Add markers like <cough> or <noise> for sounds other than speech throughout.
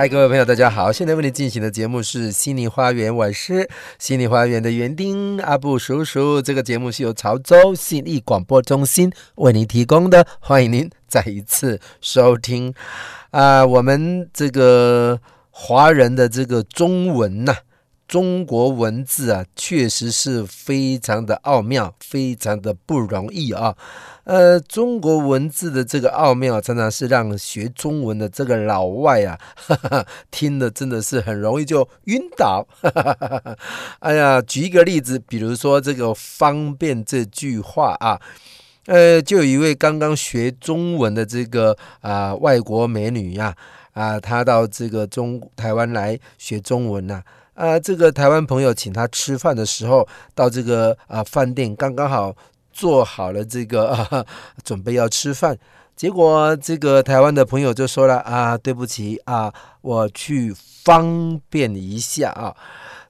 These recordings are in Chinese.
嗨，各位朋友，大家好！现在为您进行的节目是《心灵花园》，我是心灵花园的园丁阿布叔叔。这个节目是由潮州信义广播中心为您提供的，欢迎您再一次收听。啊、我们这个华人的这个中文呐、中国文字啊，确实是非常的奥妙，非常的不容易啊。呃，中国文字的这个奥妙，常常是让学中文的这个老外啊，哈 <laughs> 哈听的真的是很容易就晕倒。哈 <laughs> 哈哎呀，举一个例子，比如说这个“方便”这句话啊，呃，就有一位刚刚学中文的这个啊、外国美女呀，啊，她到这个中台湾来学中文呐，啊，啊这个台湾朋友请他吃饭的时候，到这个啊饭店刚刚好。做好了这个啊，<laughs> 准备要吃饭，结果这个台湾的朋友就说了啊，对不起啊，我去方便一下啊。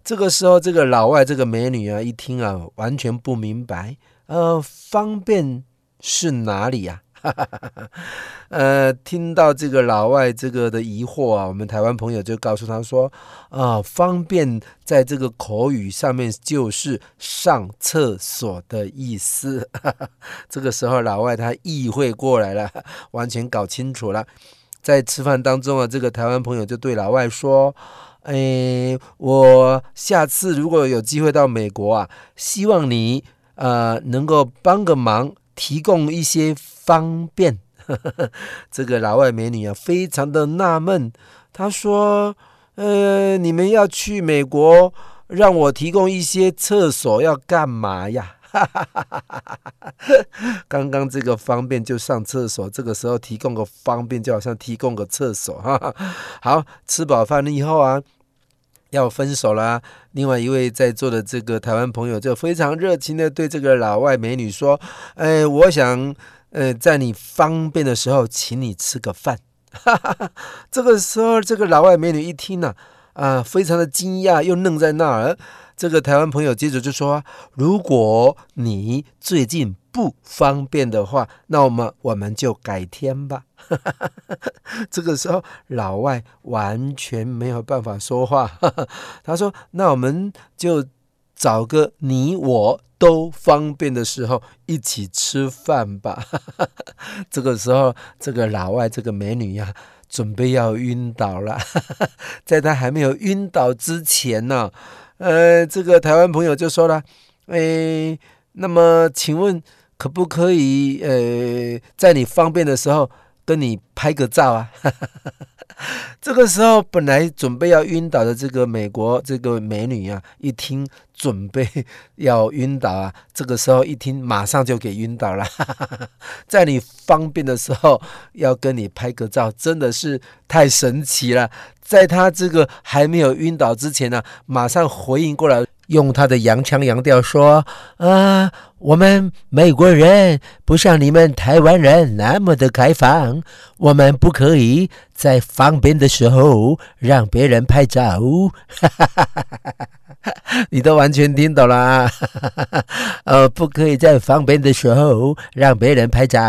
这个时候，这个老外这个美女啊，一听啊，完全不明白，呃，方便是哪里呀？哈 <laughs> 呃，听到这个老外这个的疑惑啊，我们台湾朋友就告诉他说啊，方便在这个口语上面就是上厕所的意思。<laughs> 这个时候老外他意会过来了，完全搞清楚了。在吃饭当中啊，这个台湾朋友就对老外说：“哎，我下次如果有机会到美国啊，希望你呃能够帮个忙。”提供一些方便，<laughs> 这个老外美女啊，非常的纳闷。她说：“呃，你们要去美国，让我提供一些厕所，要干嘛呀？” <laughs> 刚刚这个方便就上厕所，这个时候提供个方便，就好像提供个厕所哈。<laughs> 好，吃饱饭了以后啊。要分手啦！另外一位在座的这个台湾朋友就非常热情的对这个老外美女说：“哎，我想，呃，在你方便的时候，请你吃个饭。<laughs> ”这个时候，这个老外美女一听呢、啊，非常的惊讶，又愣在那儿。这个台湾朋友接着就说：“如果你最近……”不方便的话，那我们我们就改天吧。<laughs> 这个时候，老外完全没有办法说话。<laughs> 他说：“那我们就找个你我都方便的时候一起吃饭吧。<laughs> ”这个时候，这个老外这个美女呀，准备要晕倒了。<laughs> 在她还没有晕倒之前呢，呃，这个台湾朋友就说了：“诶，那么请问？”可不可以呃，在你方便的时候跟你拍个照啊？<laughs> 这个时候本来准备要晕倒的这个美国这个美女啊，一听准备要晕倒啊，这个时候一听马上就给晕倒了。<laughs> 在你方便的时候要跟你拍个照，真的是太神奇了。在他这个还没有晕倒之前呢，马上回应过来。用他的洋腔洋调说：“啊，我们美国人不像你们台湾人那么的开放，我们不可以在方便的时候让别人拍照。<laughs> ”你都完全听懂了啊？<laughs> 呃，不可以在方便的时候让别人拍照。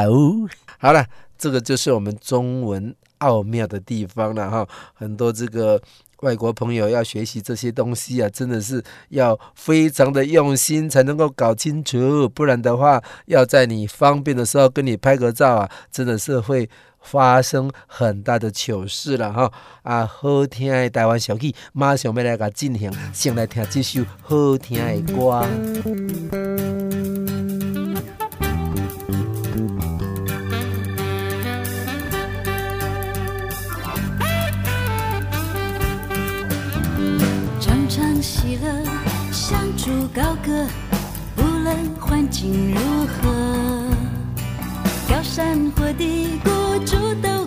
好了，这个就是我们中文奥妙的地方了哈，很多这个。外国朋友要学习这些东西啊，真的是要非常的用心才能够搞清楚，不然的话，要在你方便的时候跟你拍个照啊，真的是会发生很大的糗事了哈！啊，好听的台湾小曲，马上要来个进行，先来听这首好听的歌。高歌，无论环境如何，高山或低谷，主都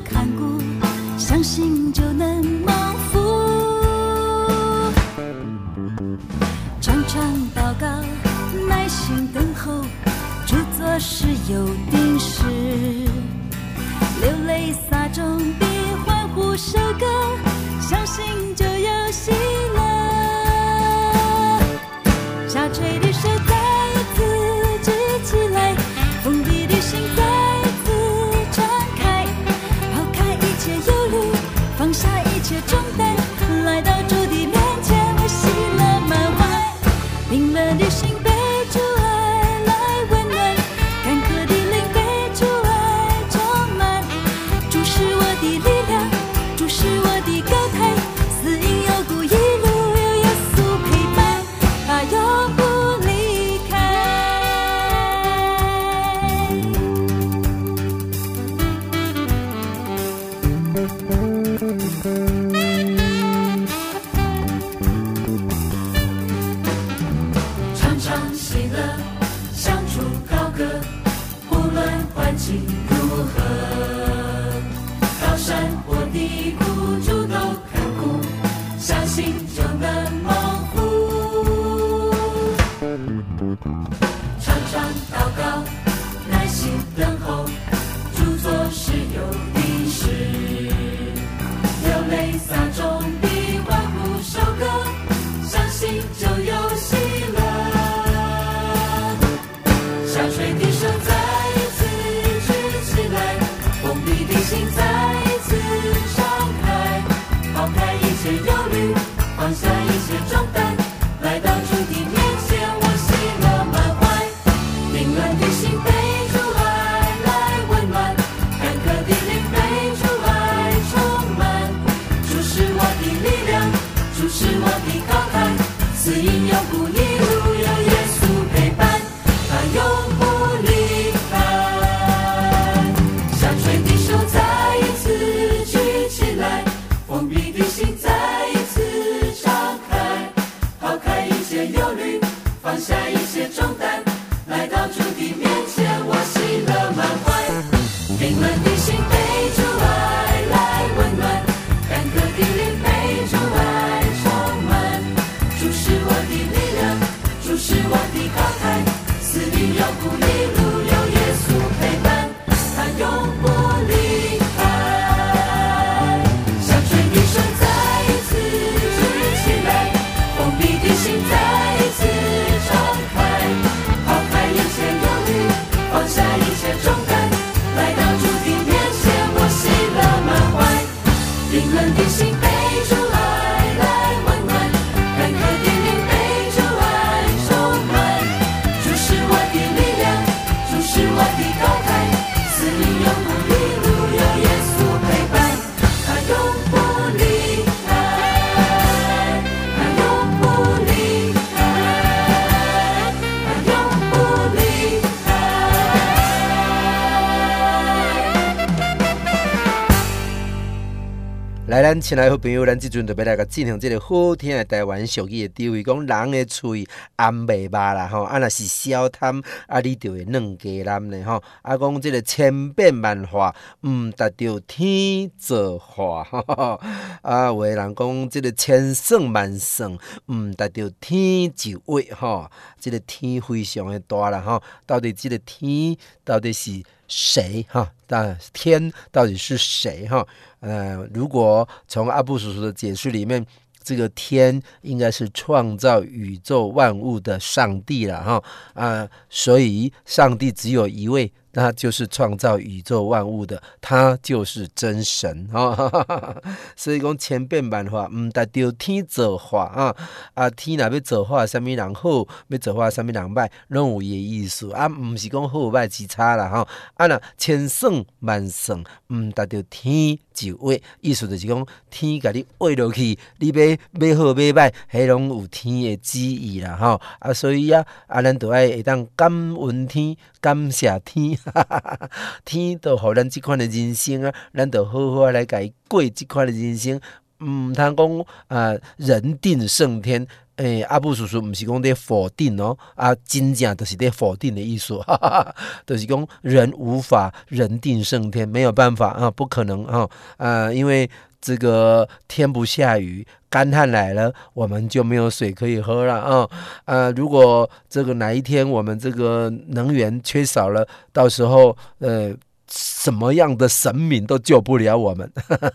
来，咱亲爱好朋友，咱即阵就要来个进行即个好听的台湾俗语的智慧，讲人的喙红未肉啦吼，啊若是消贪，啊你就会两家人咧吼，啊讲即个千变万化，毋达到天造化吼，<laughs> 啊有的人讲即个千算万算，毋达到天就位吼，即个天非常的大啦吼，到底即个天到底是谁哈？但天到底是谁哈？呃，如果从阿布叔叔的解释里面，这个天应该是创造宇宙万物的上帝了哈啊，所以上帝只有一位。那就是创造宇宙万物的，他就是真神啊！<laughs> 所以讲千变万化，毋达到天造化啊！啊，天若要造化，啥物人好，要造化啥物人歹，拢有伊个意思啊！毋是讲好歹之差啦吼！啊，若千算万算，毋达到天就位，意思就是讲天甲你画落去，你要买好买歹，迄拢有天的旨意啦吼！啊，所以啊，啊，咱着爱会当感恩天，感谢天。<laughs> 天都互咱即款的人生啊，咱就好好来改过即款的人生，毋通讲啊人定胜天，诶、阿布叔叔毋是讲伫否定哦，啊，真正就是伫否定的意思，哈哈哈，就是讲人无法人定胜天，没有办法啊，不可能啊，啊，因为这个天不下雨，干旱来了，我们就没有水可以喝了啊，啊，如果这个哪一天我们这个能源缺少了，到时候呃。什么样的神明都救不了我们，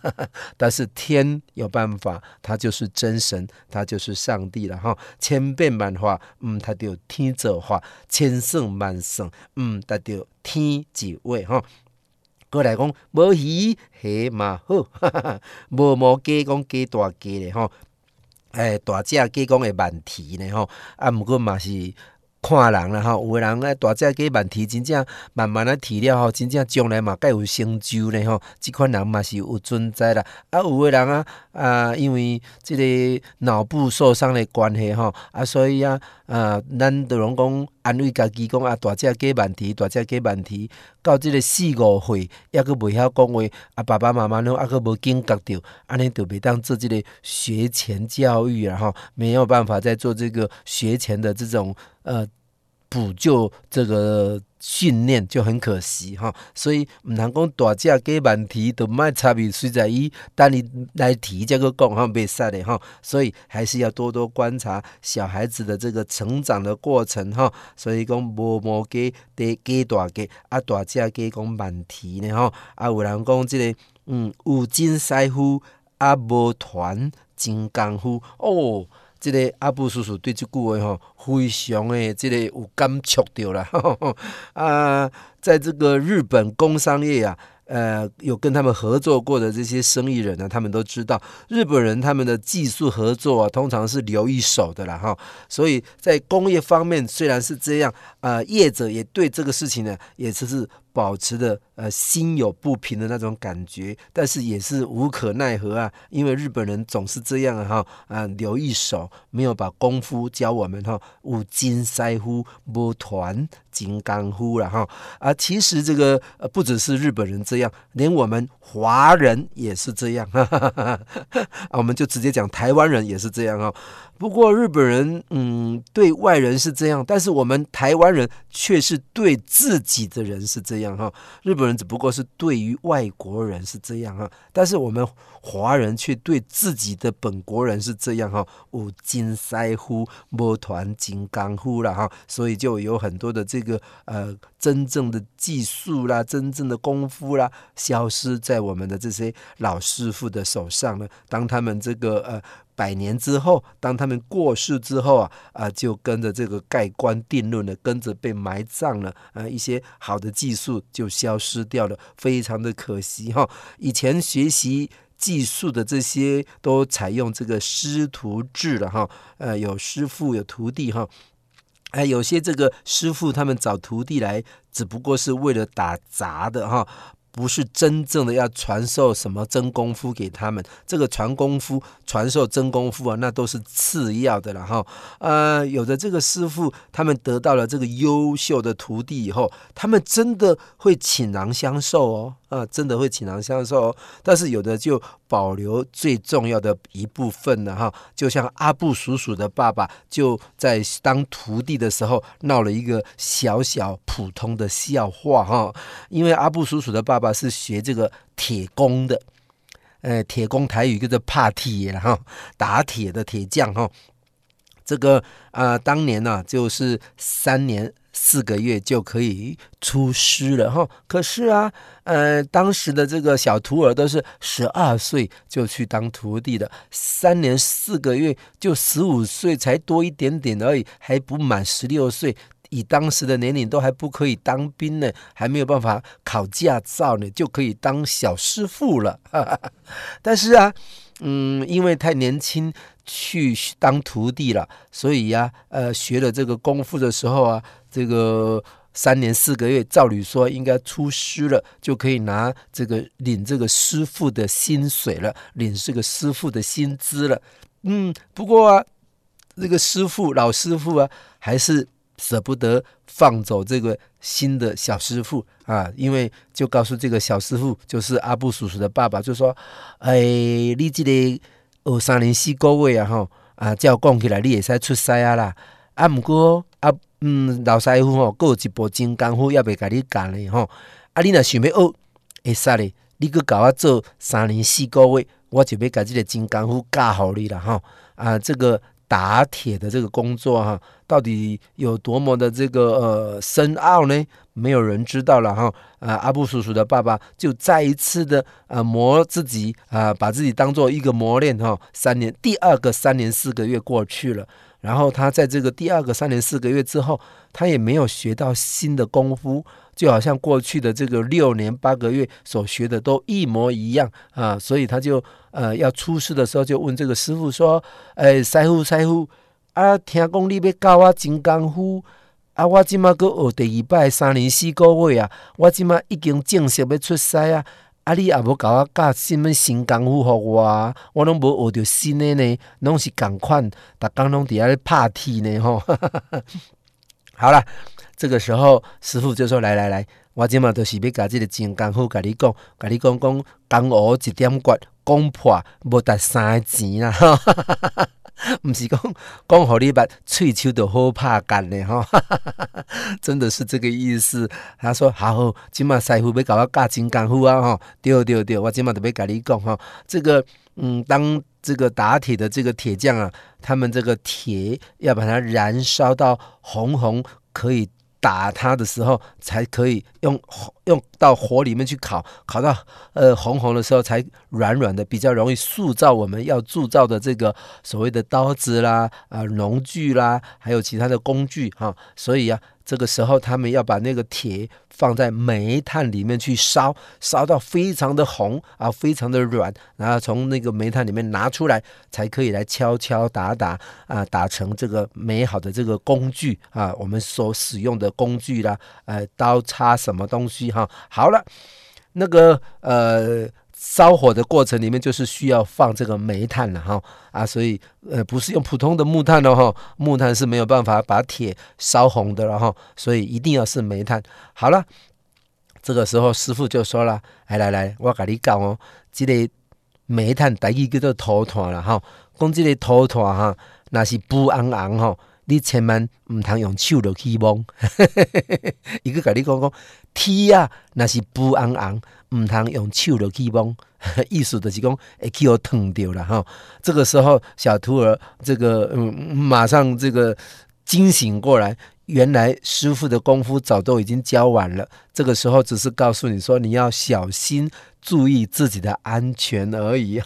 <laughs> 但是天有办法，他就是真神，他就是上帝了哈。千变万化，嗯，他就听这话；千圣万圣，嗯，他就听几位哈。过来讲，无鱼虾嘛好，<laughs> 无毛鸡讲鸡大鸡的哈，哎，大只鸡讲会慢啼呢吼，啊，毋过嘛是。看人啦吼，有个人咧大只鸡慢提，真正慢慢啊提了吼，真正将来嘛该有成就咧吼。即款人嘛是有存在啦。啊，有个人啊啊，因为即个脑部受伤的关系吼，啊，所以啊啊，咱都拢讲安慰家己讲啊，大只鸡慢提，大只鸡慢提，到即个四五岁抑阁袂晓讲话，啊，爸爸妈妈拢抑阁无警觉着，安尼就袂当做即个学前教育啊吼，没有办法再做这个学前的这种。呃，补救这个训练就很可惜哈，所以唔能讲大只鸡慢啼，都卖差别，随在伊等你来提这个讲哈，袂使的哈，所以还是要多多观察小孩子的这个成长的过程哈。所以讲无毛鸡得鸡大鸡，啊大只鸡讲慢啼呢哈，啊有人讲这个嗯有金师傅啊无团金刚夫哦。这个阿布叔叔对这句话吼，非常的这个有感触到了 <laughs> 啊，在这个日本工商业啊，呃，有跟他们合作过的这些生意人呢，他们都知道日本人他们的技术合作啊，通常是留一手的啦哈，所以在工业方面虽然是这样，呃，业者也对这个事情呢，也只是。保持的呃心有不平的那种感觉，但是也是无可奈何啊，因为日本人总是这样哈啊，留一手，没有把功夫教我们哈，五金师傅无传金刚夫了哈啊，其实这个呃不只是日本人这样，连我们华人也是这样哈哈哈啊，我们就直接讲台湾人也是这样哈。不过日本人嗯对外人是这样，但是我们台湾人却是对自己的人是这样哈。日本人只不过是对于外国人是这样哈，但是我们华人却对自己的本国人是这样哈。五金师傅，无传金刚夫了哈，所以就有很多的这个呃真正的技术啦，真正的功夫啦，消失在我们的这些老师傅的手上了。当他们这个呃。百年之后，当他们过世之后啊，啊，就跟着这个盖棺定论了，跟着被埋葬了，啊，一些好的技术就消失掉了，非常的可惜哈。以前学习技术的这些都采用这个师徒制了哈，呃，有师傅有徒弟哈，哎，有些这个师傅他们找徒弟来，只不过是为了打杂的哈。不是真正的要传授什么真功夫给他们，这个传功夫、传授真功夫啊，那都是次要的了哈。呃，有的这个师傅，他们得到了这个优秀的徒弟以后，他们真的会倾囊相授哦。啊，真的会倾囊相授哦，但是有的就保留最重要的一部分呢哈。就像阿布叔叔的爸爸，就在当徒弟的时候闹了一个小小普通的笑话哈。因为阿布叔叔的爸爸是学这个铁工的，呃，铁工台语叫做怕铁了哈，打铁的铁匠哈。这个啊、当年呢、就是三年。四个月就可以出师了哈，可是啊，呃，当时的这个小徒儿都是十二岁就去当徒弟的，三年四个月就十五岁才多一点点而已，还不满十六岁，以当时的年龄都还不可以当兵呢，还没有办法考驾照呢，就可以当小师傅了。<laughs> 但是啊，嗯，因为太年轻去当徒弟了，所以呀、呃，学了这个功夫的时候啊。这个三年四个月，照理说应该出师了，就可以拿这个领这个师傅的薪水了，领这个师傅的薪资了。嗯，不过啊，这个师傅老师傅啊，还是舍不得放走这个新的小师傅啊，因为就告诉这个小师傅，就是阿布叔叔的爸爸，就说：“哎，你这里学，三年四个月啊，吼。”啊，照讲起来你会使出师啊啦，啊，毋过啊，嗯，老师傅吼，佫有一部真功夫要袂甲你教呢吼，啊，你若想要学，会使咧，你阁甲我做三年四个月，我就要甲即个真功夫教互你啦吼，啊，这个。打铁的这个工作哈，到底有多么的这个呃深奥呢？没有人知道了哈。啊，阿布叔叔的爸爸就再一次的啊磨自己啊，把自己当做一个磨练哈。三年，第二个三年四个月过去了，然后他在这个第二个三年四个月之后，他也没有学到新的功夫。就好像过去的这个六年八个月所学的都一模一样啊，所以他就呃要出师的时候就问这个师傅说：“哎，师傅师傅啊，听讲你要教我真功夫啊，我今麦阁学第二拜三年四个月啊，我今麦已经正式要出师啊，啊你也无教我教什么新功夫给我，我拢无学到新的呢，拢是共款，逐工拢伫遐咧拍铁呢吼。好了。”这个时候，师傅就说：“来来来，我今嘛都是要甲这个真功夫，甲你讲，甲你讲讲，江湖一点诀，讲破无值三钱啦，哈哈哈哈哈，不是讲讲互你捌，喙须都好拍干的哈，真的是这个意思。”他说：“好，今嘛师傅要甲我教真功夫啊，哈，对对对，我今嘛都要甲你讲哈，这个嗯，当这个打铁的这个铁匠啊，他们这个铁要把它燃烧到红红，可以。”打他的时候，才可以用用到火里面去烤，烤到呃红红的时候，才软软的，比较容易塑造我们要铸造的这个所谓的刀子啦、啊农具啦，还有其他的工具哈。所以啊。这个时候，他们要把那个铁放在煤炭里面去烧，烧到非常的红啊，非常的软，然后从那个煤炭里面拿出来，才可以来敲敲打打啊，打成这个美好的这个工具啊，我们所使用的工具啦，呃，刀叉什么东西哈。好了，那个呃。烧火的过程里面就是需要放这个煤炭了哈啊，所以呃不是用普通的木炭了哈，木炭是没有办法把铁烧红的了哈，所以一定要是煤炭。好了，这个时候师傅就说了，来来来，我跟你讲哦，这个煤炭第一个叫做土炭了哈，讲这个土炭哈，那是不昂昂哈，你千万毋通用手落去摸，一个跟你讲讲，铁啊若是不昂昂。毋通用手落去摸，<laughs> 意思就是讲会去互烫着啦吼。这个时候，小兔儿这个嗯，马上这个惊醒过来，原来师傅的功夫早都已经教完了。这个时候只是告诉你说，你要小心。注意自己的安全而已，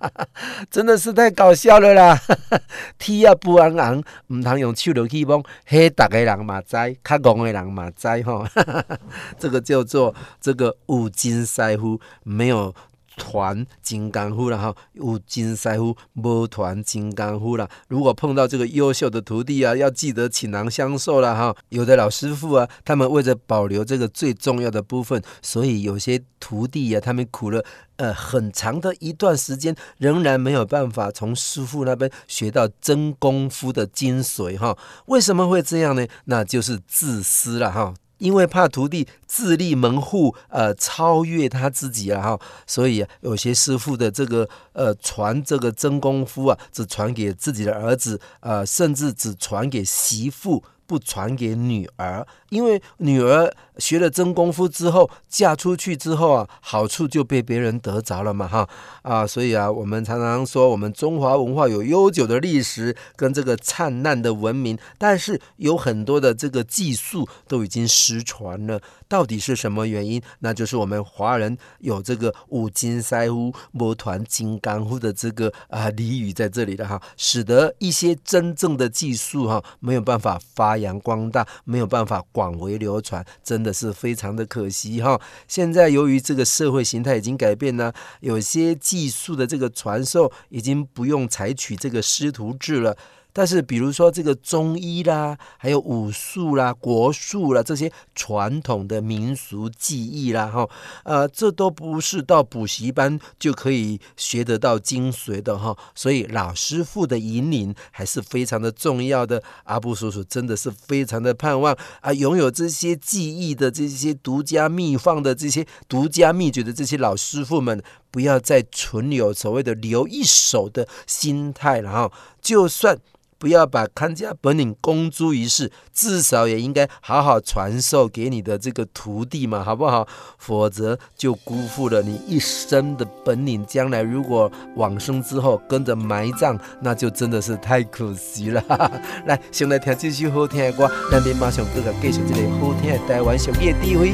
<laughs> 真的是太搞笑了啦！<laughs> 铁也不昂昂，唔通用手落去摸，嘿，大个人嘛知，较戆的人嘛知吼，<laughs> 这个叫做这个五金师傅，没有。团金刚夫了哈，有金师傅，无团金刚夫了。如果碰到这个优秀的徒弟啊，要记得倾囊相授了哈。有的老师傅啊，他们为了保留这个最重要的部分，所以有些徒弟、啊，他们苦了呃很长的一段时间，仍然没有办法从师傅那边学到真功夫的精髓哈。为什么会这样呢？那就是自私了哈。因为怕徒弟自立门户，呃，超越他自己了哈，所以有些师傅的这个呃传这个真功夫啊，只传给自己的儿子，呃，甚至只传给媳妇。不传给女儿，因为女儿学了真功夫之后，嫁出去之后啊，好处就被别人得着了嘛，哈啊，所以啊，我们常常说，我们中华文化有悠久的历史跟这个灿烂的文明，但是有很多的这个技术都已经失传了。到底是什么原因？那就是我们华人有这个有真师傅，无传真功夫的这个啊俚语在这里的哈，使得一些真正的技术哈没有办法发扬光大，没有办法广为流传，真的是非常的可惜哈。现在由于这个社会形态已经改变呢，有些技术的这个传授已经不用采取这个师徒制了。但是，比如说这个中医啦，还有武术啦、国术啦，这些传统的民俗技艺啦，哈，呃，这都不是到补习班就可以学得到精髓的哈。所以，老师傅的引领还是非常的重要的。阿布叔叔真的是非常的盼望啊，拥有这些技艺的这些独家秘方的这些独家秘诀的这些老师傅们，不要再存有所谓的留一手的心态，然后就算。不要把看家本领公诸于世，至少也应该好好传授给你的这个徒弟嘛，好不好？否则就辜负了你一生的本领。将来如果往生之后跟着埋葬，那就真的是太可惜了。<laughs> 来，先来听这首好听的歌，咱们马上搁个继续这个好听的台湾小夜地位。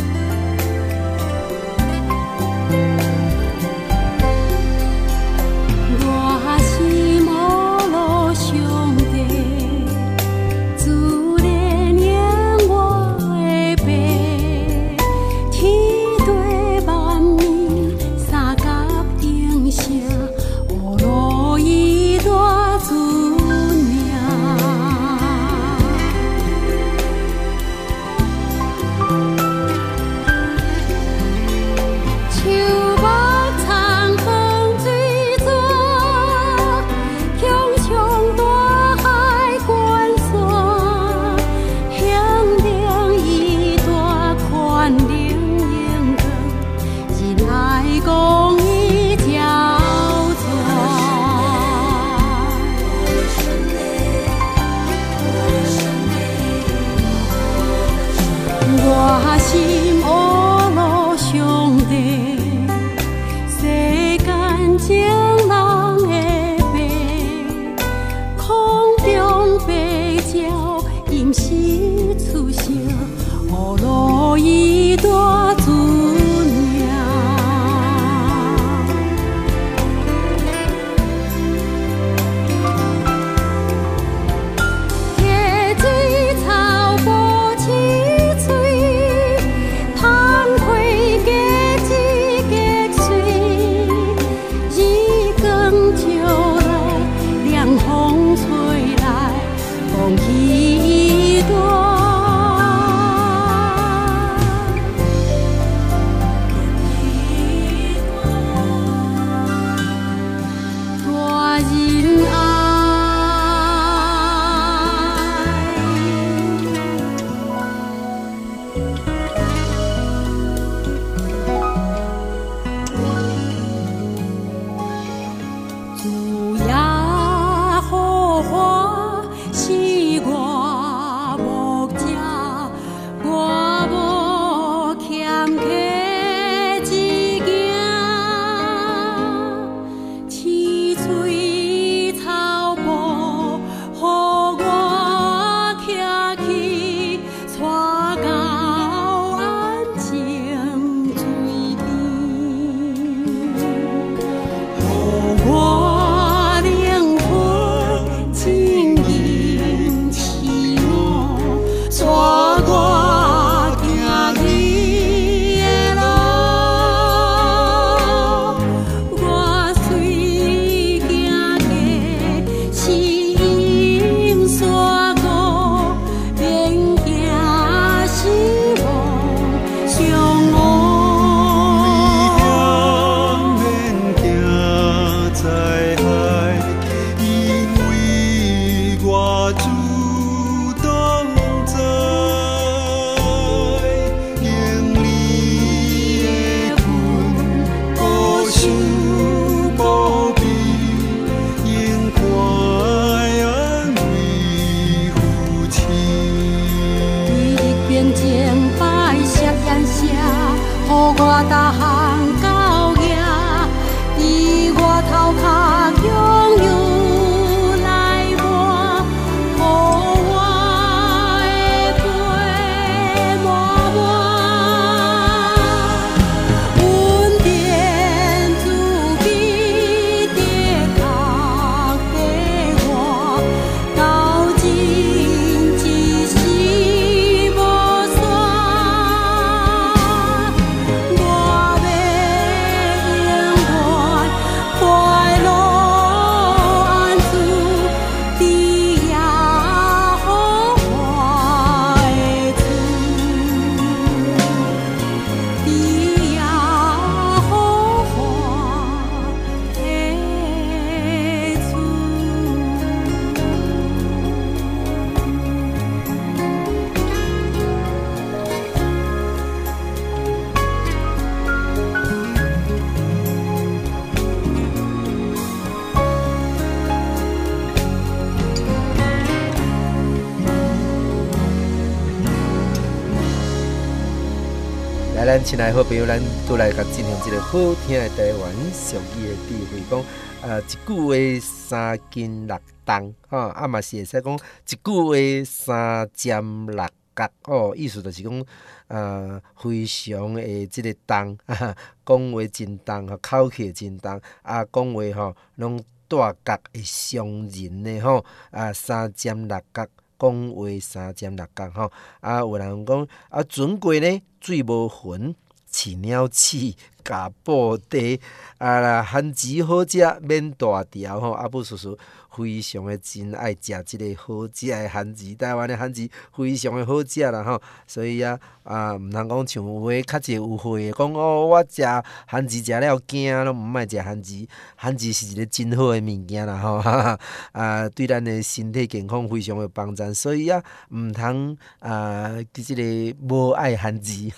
亲爱好朋友，咱都来甲进行这个好听的台湾俗语的智慧，讲呃一句话三斤六重，吼啊嘛是会使讲一句话三尖六角，哦，意思就是讲呃非常的这个重，<laughs> 讲话真重，吼口气真重，啊讲话吼拢大角会伤人的吼，啊三尖六角。讲话三尖六角吼，啊有人讲啊，船过呢水无痕，饲鸟鼠加布袋，啊啦番薯好食免大条吼，阿布叔叔。非常诶真爱食即个好食诶番薯，台湾诶番薯非常诶好食啦吼，所以啊啊，毋通讲像有诶较济有会讲哦，我食番薯食了惊，拢毋爱食番薯，番薯是一个真好诶物件啦吼，<laughs> 啊，对咱诶身体健康非常有帮助，所以啊，毋通啊，即个无爱番薯，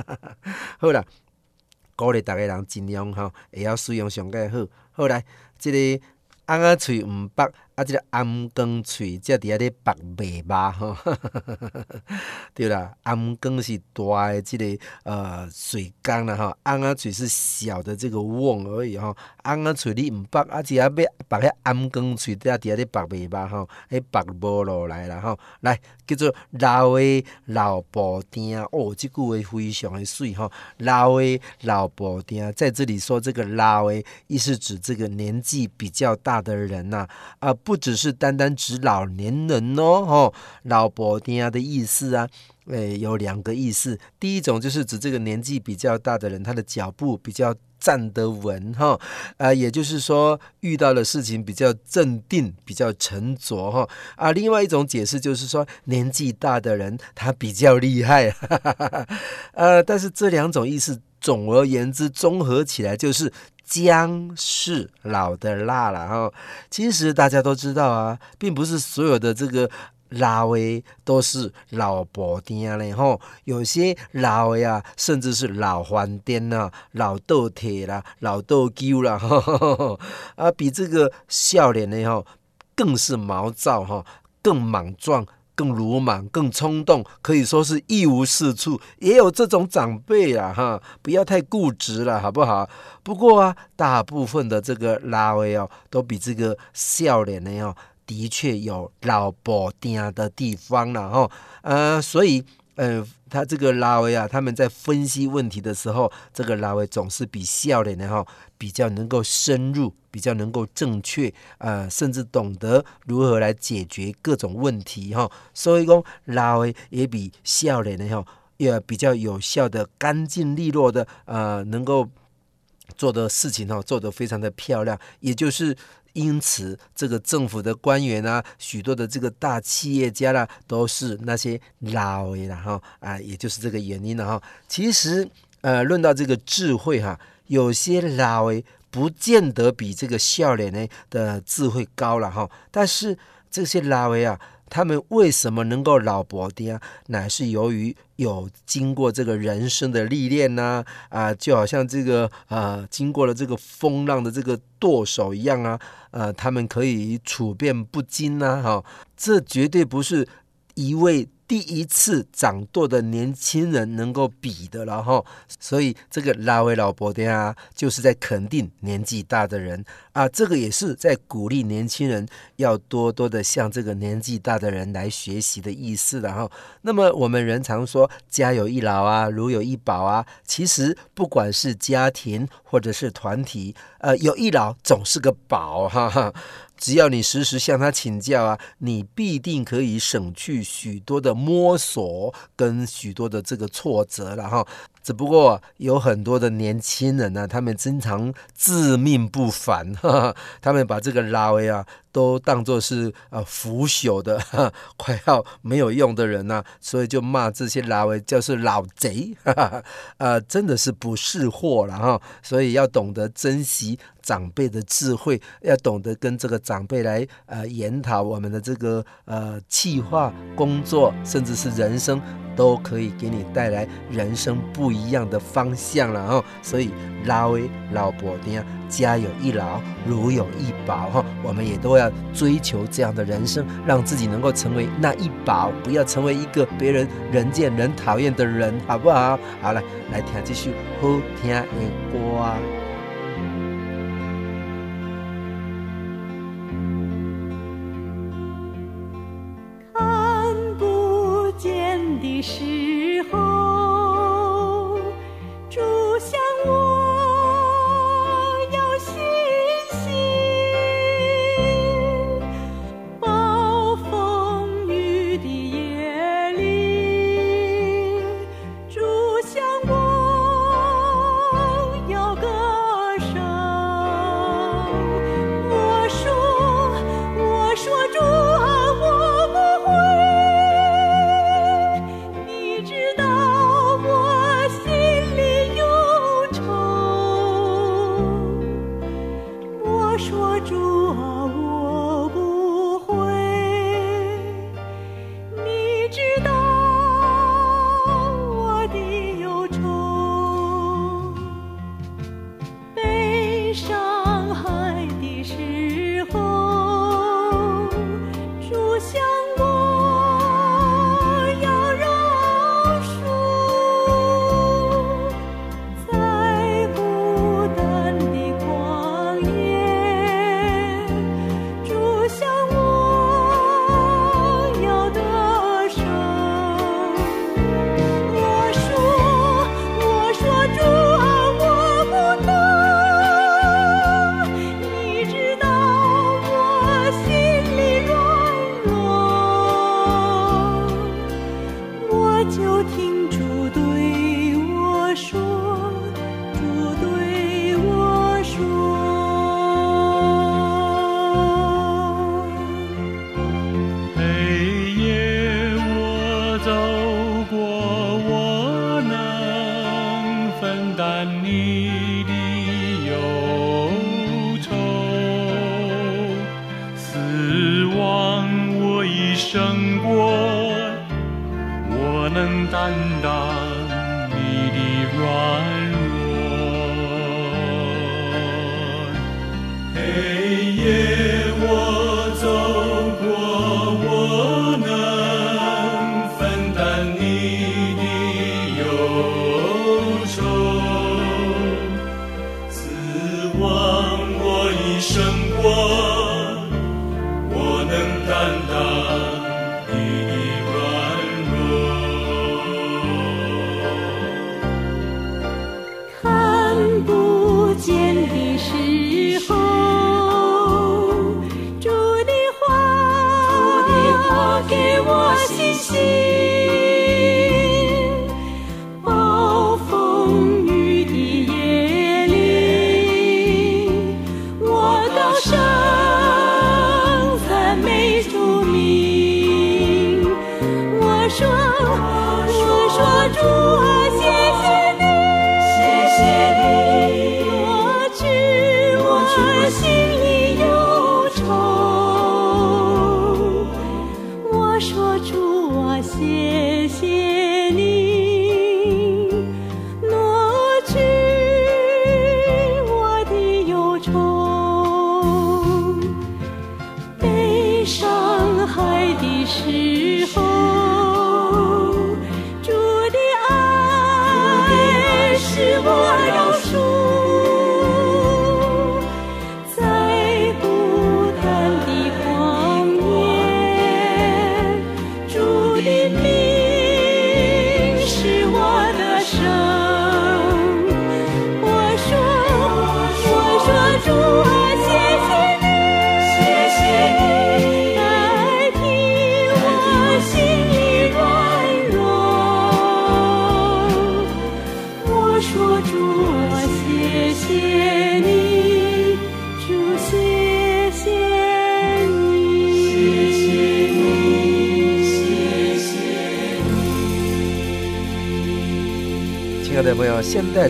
<laughs> 好啦，鼓励逐个人尽量吼，会晓使用上个好，好来，即个。翁仔喙毋捌，啊，即个頷光喙则伫遐咧拔麦肉吼，<laughs> 对啦，頷光是大诶，即个呃水缸啦吼，翁仔喙是小的这个瓮而已吼，翁仔喙你毋捌，啊，只要要拔遐頷光喙，则伫遐咧拔麦肉吼，迄拔无落来啦吼，来叫做老诶老布丁哦，即句话非常诶水吼，老诶老布丁，在这里说这个老诶，意思指这个年纪比较大。的人呐，啊，不不只是单单指老年人哦，吼，老伯丁的意思啊，诶，有两个意思。第一种就是指这个年纪比较大的人，他的脚步比较站得稳，哈，啊，也就是说遇到的事情比较镇定，比较沉着，哈，啊，另外一种解释就是说年纪大的人他比较厉害，<laughs> 哈哈哈，呃，但是这两种意思，总而言之，综合起来就是。姜是老的辣了哈，其实大家都知道啊，并不是所有的这个老诶都是老布丁嘞哈，有些老诶啊，甚至是老黄丁呐、老豆铁啦、老豆鸠啦，<laughs> 啊，比这个笑脸的哈更是毛躁哈，更莽撞。更鲁莽、更冲动，可以说是一无是处。也有这种长辈啊，哈，不要太固执了，好不好？不过啊，大部分的这个老威哦，都比这个笑脸的哦，的确有老布丁的地方了哈。呃，所以。呃，他这个拉维啊，他们在分析问题的时候，这个拉维总是比笑脸的哈比较能够深入，比较能够正确，呃，甚至懂得如何来解决各种问题哈。所以讲，拉维也比笑脸的哈也比较有效的、干净利落的，呃，能够做的事情哈，做得非常的漂亮，也就是。因此，这个政府的官员啊，许多的这个大企业家啦、啊，都是那些老的然后啊，也就是这个原因了哈。其实，呃，论到这个智慧哈，有些老的不见得比这个笑脸呢的智慧高了哈。但是这些老的啊。他们为什么能够老布丁？乃是由于有经过这个人生的历练呐，啊，就好像这个啊，经过了这个风浪的这个舵手一样啊，呃，他们可以处变不惊呐，哈，这绝对不是一位。第一次掌舵的年轻人能够比的了哈，所以这个老的老伯丁啊，就是在肯定年纪大的人啊，这个也是在鼓励年轻人要多多的向这个年纪大的人来学习的意思然后。那么我们人常说家有一老啊，如有一宝啊，其实不管是家庭或者是团体，呃，有一老总是个宝哈哈。只要你时时向他请教啊，你必定可以省去许多的摸索跟许多的这个挫折了哈。只不过有很多的年轻人呢、他们经常自命不凡，哈哈，他们把这个拉维啊都当作是呃腐朽的，<laughs> 快要没有用的人呐、啊，所以就骂这些拉维就是老贼，哈哈，呃，真的是不识货了哈。所以要懂得珍惜长辈的智慧，要懂得跟这个长辈来呃研讨我们的这个呃计划、工作，甚至是人生，都可以给你带来人生不一样的方向了哈。所以老诶老婆丁家有一老如有一宝哈，我们也都要追求这样的人生，让自己能够成为那一宝，不要成为一个别人人见人讨厌的人，好不好？好了，来听这首好听的歌。时候。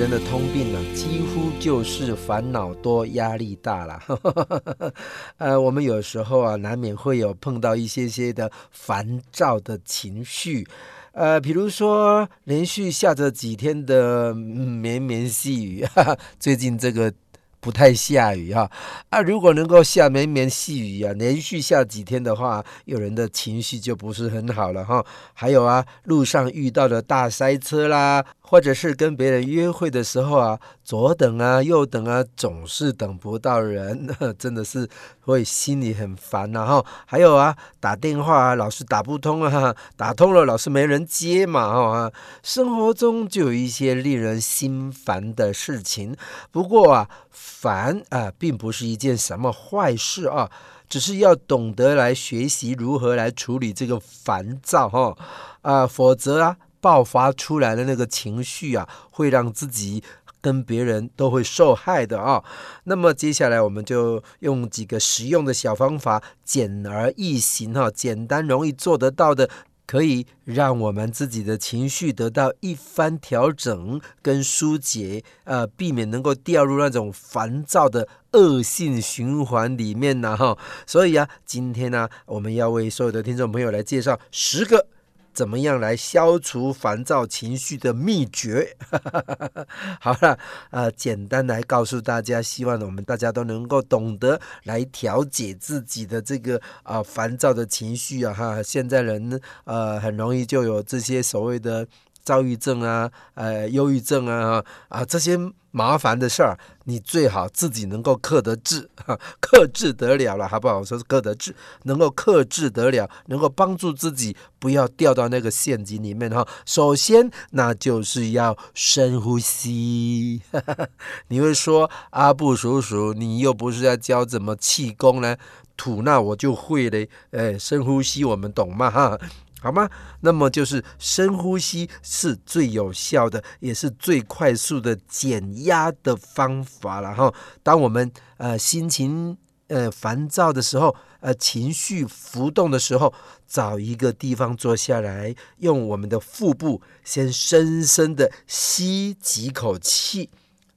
人的通病呢，几乎就是烦恼多、压力大了。<laughs> 呃，我们有时候啊，难免会有碰到一些些的烦躁的情绪。呃，比如说连续下着几天的绵绵细雨，<laughs> 最近这个。不太下雨哈啊，如果能够下绵绵细雨啊，连续下几天的话，有人的情绪就不是很好了哈。还有啊，路上遇到的大塞车啦，或者是跟别人约会的时候啊，左等啊右等啊，总是等不到人，<laughs> 真的是会心里很烦呐哈。还有啊，打电话啊，老是打不通啊，<laughs> 打通了老是没人接嘛哈。生活中就有一些令人心烦的事情，不过啊。烦啊，并不是一件什么坏事啊，只是要懂得来学习如何来处理这个烦躁哈啊，否则啊，爆发出来的那个情绪啊，会让自己跟别人都会受害的啊。那么接下来我们就用几个实用的小方法，简而易行哈，简单容易做得到的。可以让我们自己的情绪得到一番调整跟疏解，呃，避免能够掉入那种烦躁的恶性循环里面呢，哈。所以啊，今天呢，我们要为所有的听众朋友来介绍十个。怎么样来消除烦躁情绪的秘诀？<laughs> 好了，呃，简单来告诉大家，希望我们大家都能够懂得来调节自己的这个啊、烦躁的情绪啊哈。现在人呃很容易就有这些所谓的。躁郁症啊，呃，忧郁症啊，啊，这些麻烦的事儿，你最好自己能够克得制，哈，<laughs> 克制得了了，好不好？说是克得制，能够克制得了，能够帮助自己不要掉到那个陷阱里面哈。首先，那就是要深呼吸。<laughs> 你会说阿布叔叔，你又不是要教怎么气功呢？吐纳我就会嘞，哎，深呼吸我们懂吗？哈。好吗？那么就是深呼吸是最有效的，也是最快速的减压的方法了哈。当我们呃心情呃烦躁的时候，呃情绪浮动的时候，找一个地方坐下来，用我们的腹部先深深的吸几口气，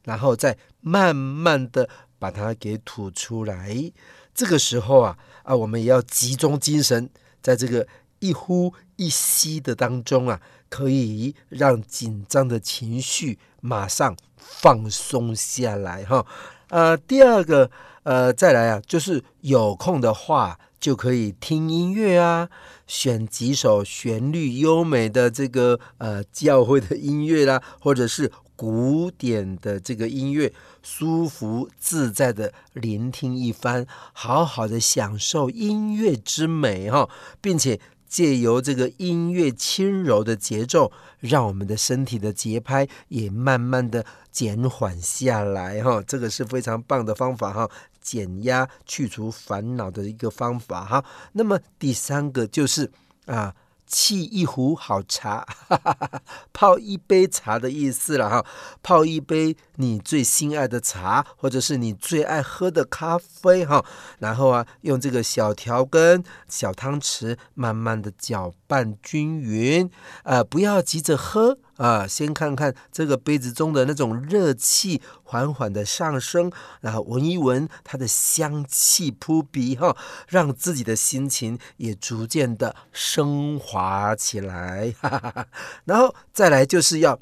然后再慢慢的把它给吐出来。这个时候啊啊，我们也要集中精神，在这个。一呼一吸的当中啊，可以让紧张的情绪马上放松下来哈。呃，第二个呃，再来啊，就是有空的话就可以听音乐啊，选几首旋律优美的这个呃教会的音乐啦，或者是古典的这个音乐，舒服自在的聆听一番，好好的享受音乐之美哈，并且。借由这个音乐轻柔的节奏，让我们的身体的节拍也慢慢的减缓下来哈，这个是非常棒的方法哈，减压去除烦恼的一个方法哈。那么第三个就是啊。沏一壶好茶，哈哈哈哈，泡一杯茶的意思了哈。泡一杯你最心爱的茶，或者是你最爱喝的咖啡哈。然后啊，用这个小调羹、小汤匙，慢慢的搅拌均匀，呃，不要急着喝。啊，先看看这个杯子中的那种热气缓缓的上升，然后闻一闻它的香气扑鼻哈，让自己的心情也逐渐的升华起来。哈哈哈，然后再来就是要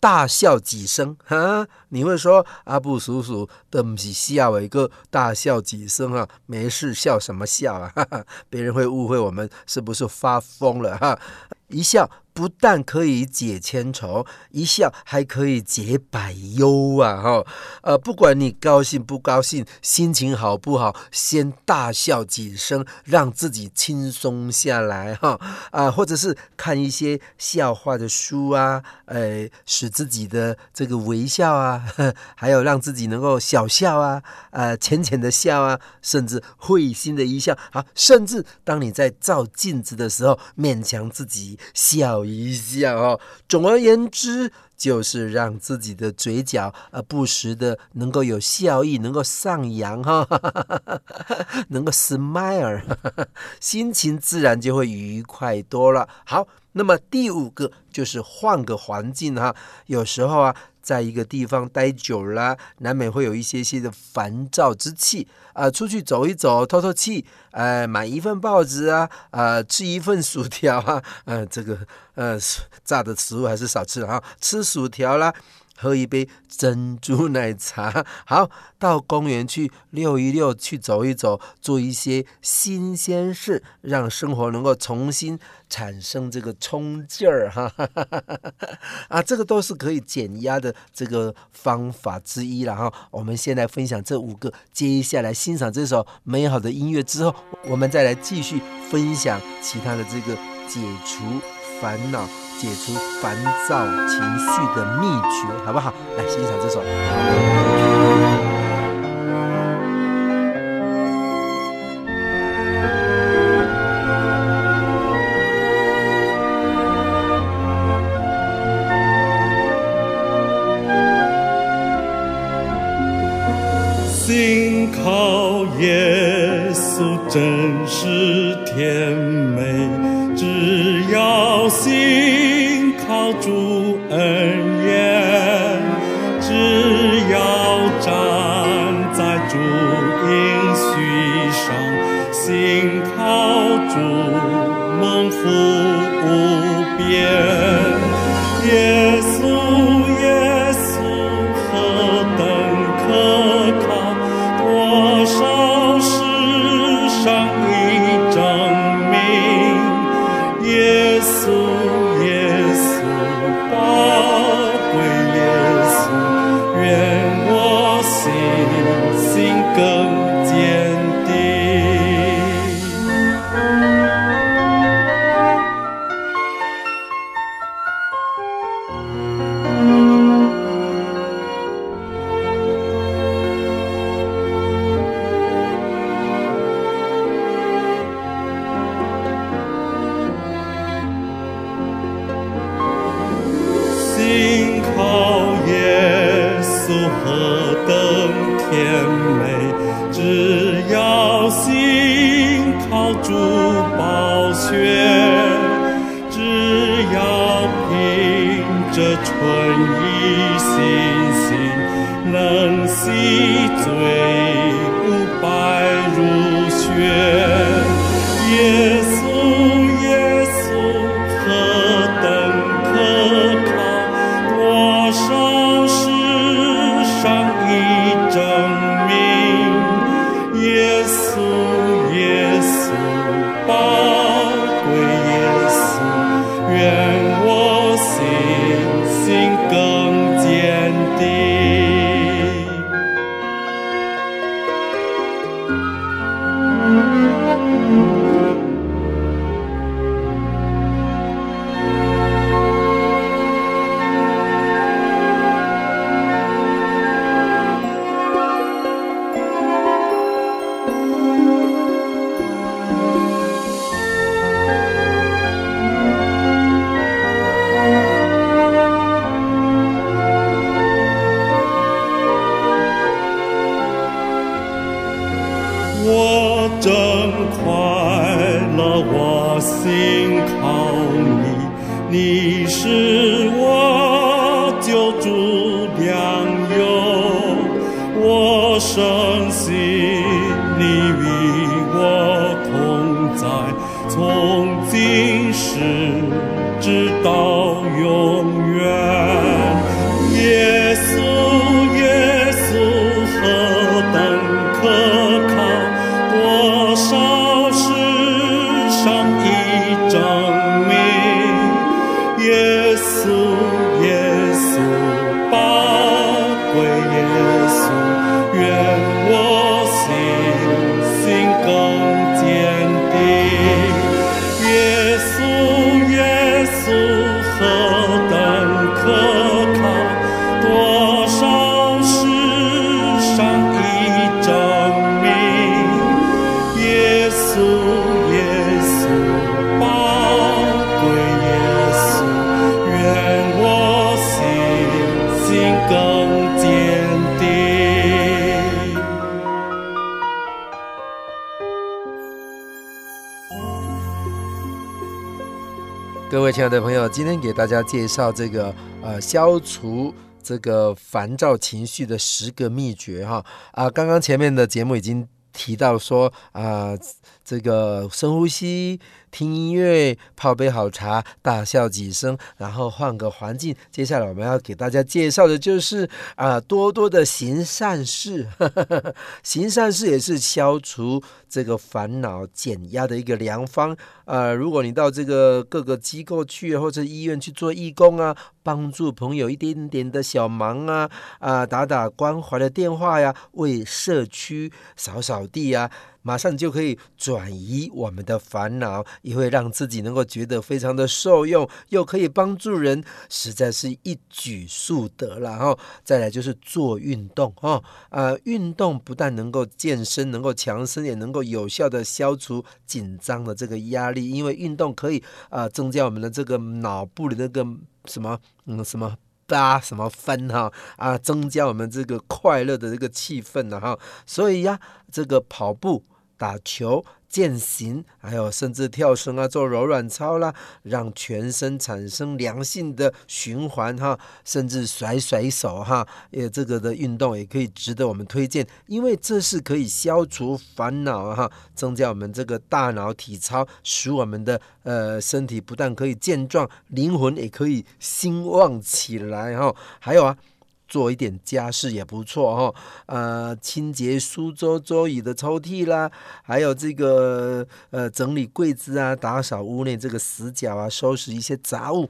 大笑几声哈。你会说阿布叔叔的不是笑一个大笑几声啊？没事笑什么笑啊？哈哈，别人会误会我们是不是发疯了哈？一笑。不但可以解千愁，一笑还可以解百忧啊！哈，呃，不管你高兴不高兴，心情好不好，先大笑几声，让自己轻松下来哈。啊，或者是看一些笑话的书啊，呃，使自己的这个微笑啊，<laughs> 还有让自己能够小笑啊，呃，浅浅的笑啊，甚至会心的一笑啊，甚至当你在照镜子的时候，勉强自己笑。一下哦，总而言之，就是让自己的嘴角呃，不时的能够有笑意，能够上扬哈，<laughs> 能够 smile，<laughs> 心情自然就会愉快多了。好，那么第五个就是换个环境哈，有时候啊，在一个地方待久了，难免会有一些些的烦躁之气啊、出去走一走，透透气，呃，买一份报纸啊，啊，吃一份薯条啊，呃，这个呃炸的食物还是少吃了啊，吃薯条啦。喝一杯珍珠奶茶，<laughs> 好，到公园去溜一溜，去走一走，做一些新鲜事，让生活能够重新产生这个冲劲儿哈，哈，哈，哈，啊，这个都是可以减压的这个方法之一了哈。我们先来分享这五个，接下来欣赏这首美好的音乐之后，我们再来继续分享其他的这个解除烦恼。解除烦躁情绪的秘诀，好不好？来欣赏这首。何等甜美只要心靠住宝血只要凭着纯意信心能洗醉今天给大家介绍这个呃消除这个烦躁情绪的十个秘诀哈啊，刚刚前面的节目已经提到说啊，这个深呼吸。听音乐，泡杯好茶，大笑几声，然后换个环境。接下来我们要给大家介绍的就是啊、多多的行善事。<laughs> 行善事也是消除这个烦恼、减压的一个良方。呃，如果你到这个各个机构去，或者医院去做义工啊，帮助朋友一点点的小忙啊，啊、打打关怀的电话呀，为社区扫扫地啊。马上就可以转移我们的烦恼，也会让自己能够觉得非常的受用，又可以帮助人，实在是一举数得了哈。再来就是做运动哈，呃，运动不但能够健身，能够强身，也能够有效的消除紧张的这个压力，因为运动可以啊增加我们的这个脑部的那个什么嗯什么八什么分哈啊，增加我们这个快乐的这个气氛呢哈。所以呀，这个跑步。打球、健行，还有甚至跳绳啊，做柔软操啦，让全身产生良性的循环哈，甚至甩甩手哈，也这个的运动也可以值得我们推荐，因为这是可以消除烦恼哈，增加我们这个大脑体操，使我们的呃身体不但可以健壮，灵魂也可以兴旺起来哈，还有啊。做一点家事也不错哦，呃，清洁书桌桌椅的抽屉啦，还有这个呃整理柜子啊，打扫屋内这个死角啊，收拾一些杂物。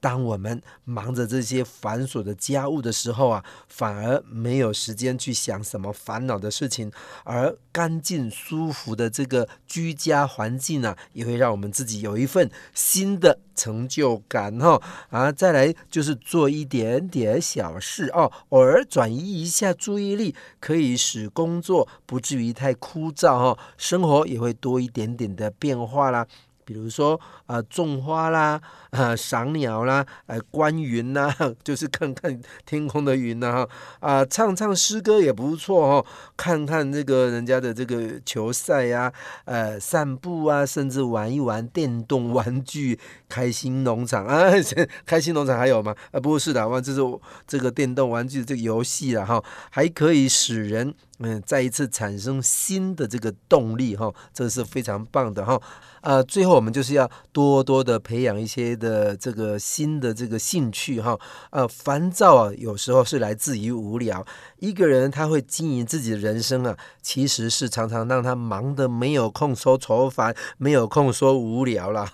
当我们忙着这些繁琐的家务的时候啊，反而没有时间去想什么烦恼的事情，而干净舒服的这个居家环境啊，也会让我们自己有一份新的成就感哈啊！再来就是做一点点小事哦，偶尔转移一下注意力，可以使工作不至于太枯燥哈，生活也会多一点点的变化啦。比如说啊、种花啦，啊，赏鸟啦，呃，观云呐，<laughs> 就是看看天空的云呐，哈，啊，唱唱诗歌也不错哦，看看这个人家的这个球赛呀，呃，散步啊，甚至玩一玩电动玩具，开心农场啊，<laughs> 开心农场还有吗？啊，不是的，哇，这是这个电动玩具这个游戏了哈，还可以使人嗯再一次产生新的这个动力哈，这是非常棒的哈。呃，最后我们就是要多多的培养一些的这个新的这个兴趣哈。呃，烦躁啊，有时候是来自于无聊。一个人他会经营自己的人生啊，其实是常常让他忙得没有空说愁烦，没有空说无聊了。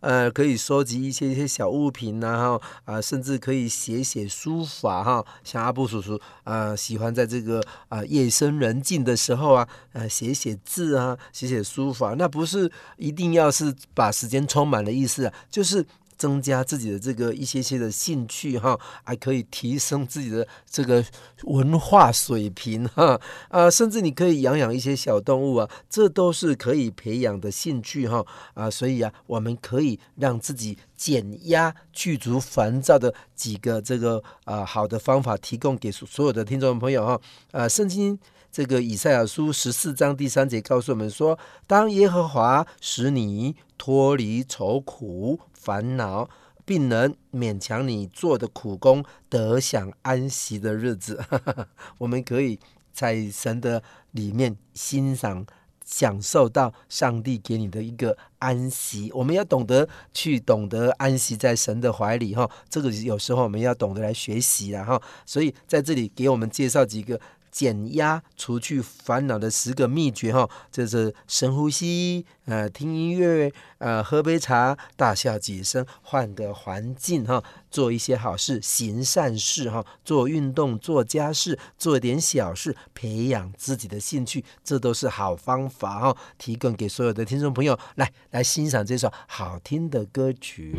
呃，可以收集一些一些小物品呐，哈啊，甚至可以写写书法哈。像阿布叔叔啊，喜欢在这个啊夜深人静的时候啊，呃，写写字啊，写写书法，那不是一。定要是把时间充满的意思啊，就是增加自己的这个一些些的兴趣哈，还可以提升自己的这个文化水平哈啊，甚至你可以养养一些小动物啊，这都是可以培养的兴趣哈啊，所以啊，我们可以让自己减压、去除烦躁的几个这个啊好的方法，提供给所有的听众朋友哈啊，圣经。这个以赛亚书十四章第三节告诉我们说：“当耶和华使你脱离愁苦烦恼，并能勉强你做的苦工，得享安息的日子。<laughs> ”我们可以在神的里面欣赏、享受到上帝给你的一个安息。我们要懂得去懂得安息在神的怀里哈。这个有时候我们要懂得来学习了哈。所以在这里给我们介绍几个。减压、除去烦恼的十个秘诀哈，这是深呼吸，呃，听音乐，呃，喝杯茶，大笑几声，换个环境哈，做一些好事，行善事哈，做运动，做家事，做点小事，培养自己的兴趣，这都是好方法哈，提供给所有的听众朋友来来欣赏这首好听的歌曲。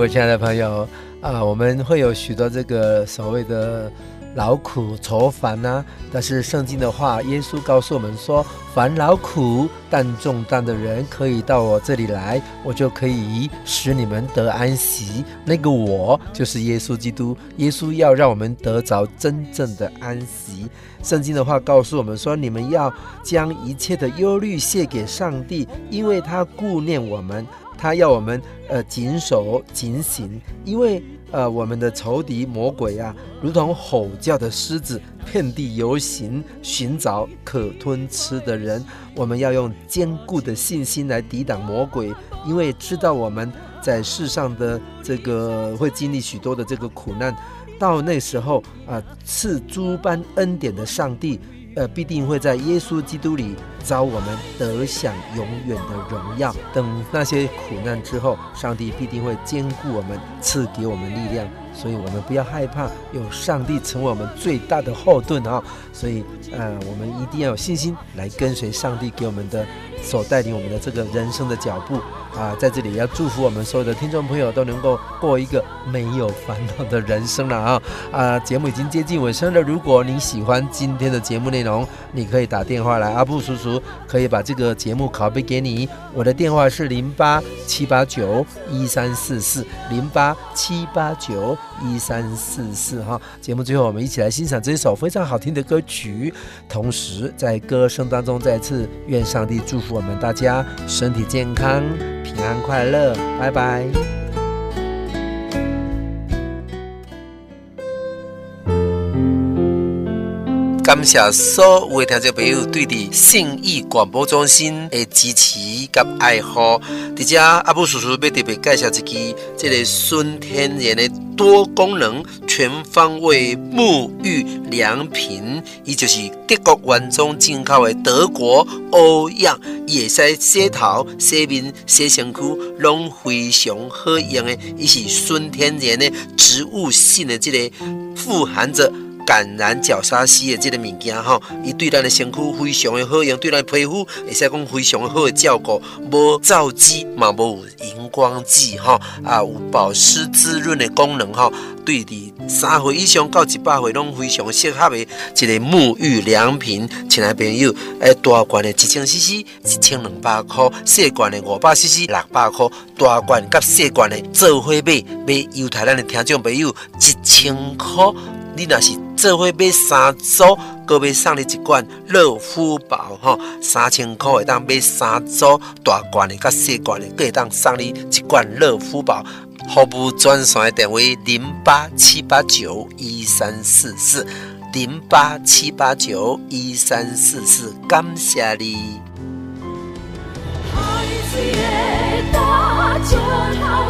位亲爱的朋友啊，我们会有许多这个所谓的。劳苦愁烦呐、但是圣经的话，耶稣告诉我们说：“凡劳苦担重担的人，可以到我这里来，我就可以使你们得安息。”那个我就是耶稣基督，耶稣要让我们得着真正的安息。圣经的话告诉我们说：“你们要将一切的忧虑卸给上帝，因为他顾念我们，他要我们呃谨守警醒，因为。”呃，我们的仇敌魔鬼啊，如同吼叫的狮子，遍地游行，寻找可吞吃的人。我们要用坚固的信心来抵挡魔鬼，因为知道我们在世上的这个会经历许多的这个苦难，到那时候啊，赐诸般恩典的上帝。呃，必定会在耶稣基督里召我们得享永远的荣耀。等那些苦难之后，上帝必定会坚固我们，赐给我们力量。所以，我们不要害怕，有上帝成为我们最大的后盾啊！所以，呃，我们一定要有信心来跟随上帝给我们的所带领我们的这个人生的脚步。啊，在这里要祝福我们所有的听众朋友都能够过一个没有烦恼的人生了啊！啊，节目已经接近尾声了。如果你喜欢今天的节目内容，你可以打电话来，阿布叔叔可以把这个节目拷贝给你。我的电话是零八七八九一三四四零八七八九一三四四哈。节目最后，我们一起来欣赏这一首非常好听的歌曲，同时在歌声当中再次愿上帝祝福我们大家身体健康。平安快乐，拜拜。感谢所有的听众朋友对的信义广播中心的支持跟爱护。在这阿布叔叔要特别介绍一支这个纯天然的多功能全方位沐浴良品，伊就是德国原装进口的德国欧漾，伊会使洗头、洗面、洗身躯，拢非常好用的。伊是纯天然的植物性的这个富含着。橄榄角鲨烯的这个物件吼，伊对咱的身躯非常的好用，对咱的皮肤会使讲非常的好的照顾，无皂基嘛，无荧光剂哈，啊有保湿滋润的功能哈，对的三岁以上到一百岁拢非常适合的一个沐浴良品。亲爱的朋友，诶，大罐的一千 CC 一千两百块，细罐的五百 CC 六百块，大罐甲细罐的做伙买，买犹太咱的听众朋友一千块。你若是做伙买三组，阁买送你一罐乐肤宝吼，三千块会当买三组大罐的甲小罐的，阁会当送你一罐乐肤宝。服务专线电话零八七八九一三四四零八七八九一三四四，感谢你。一心甲主良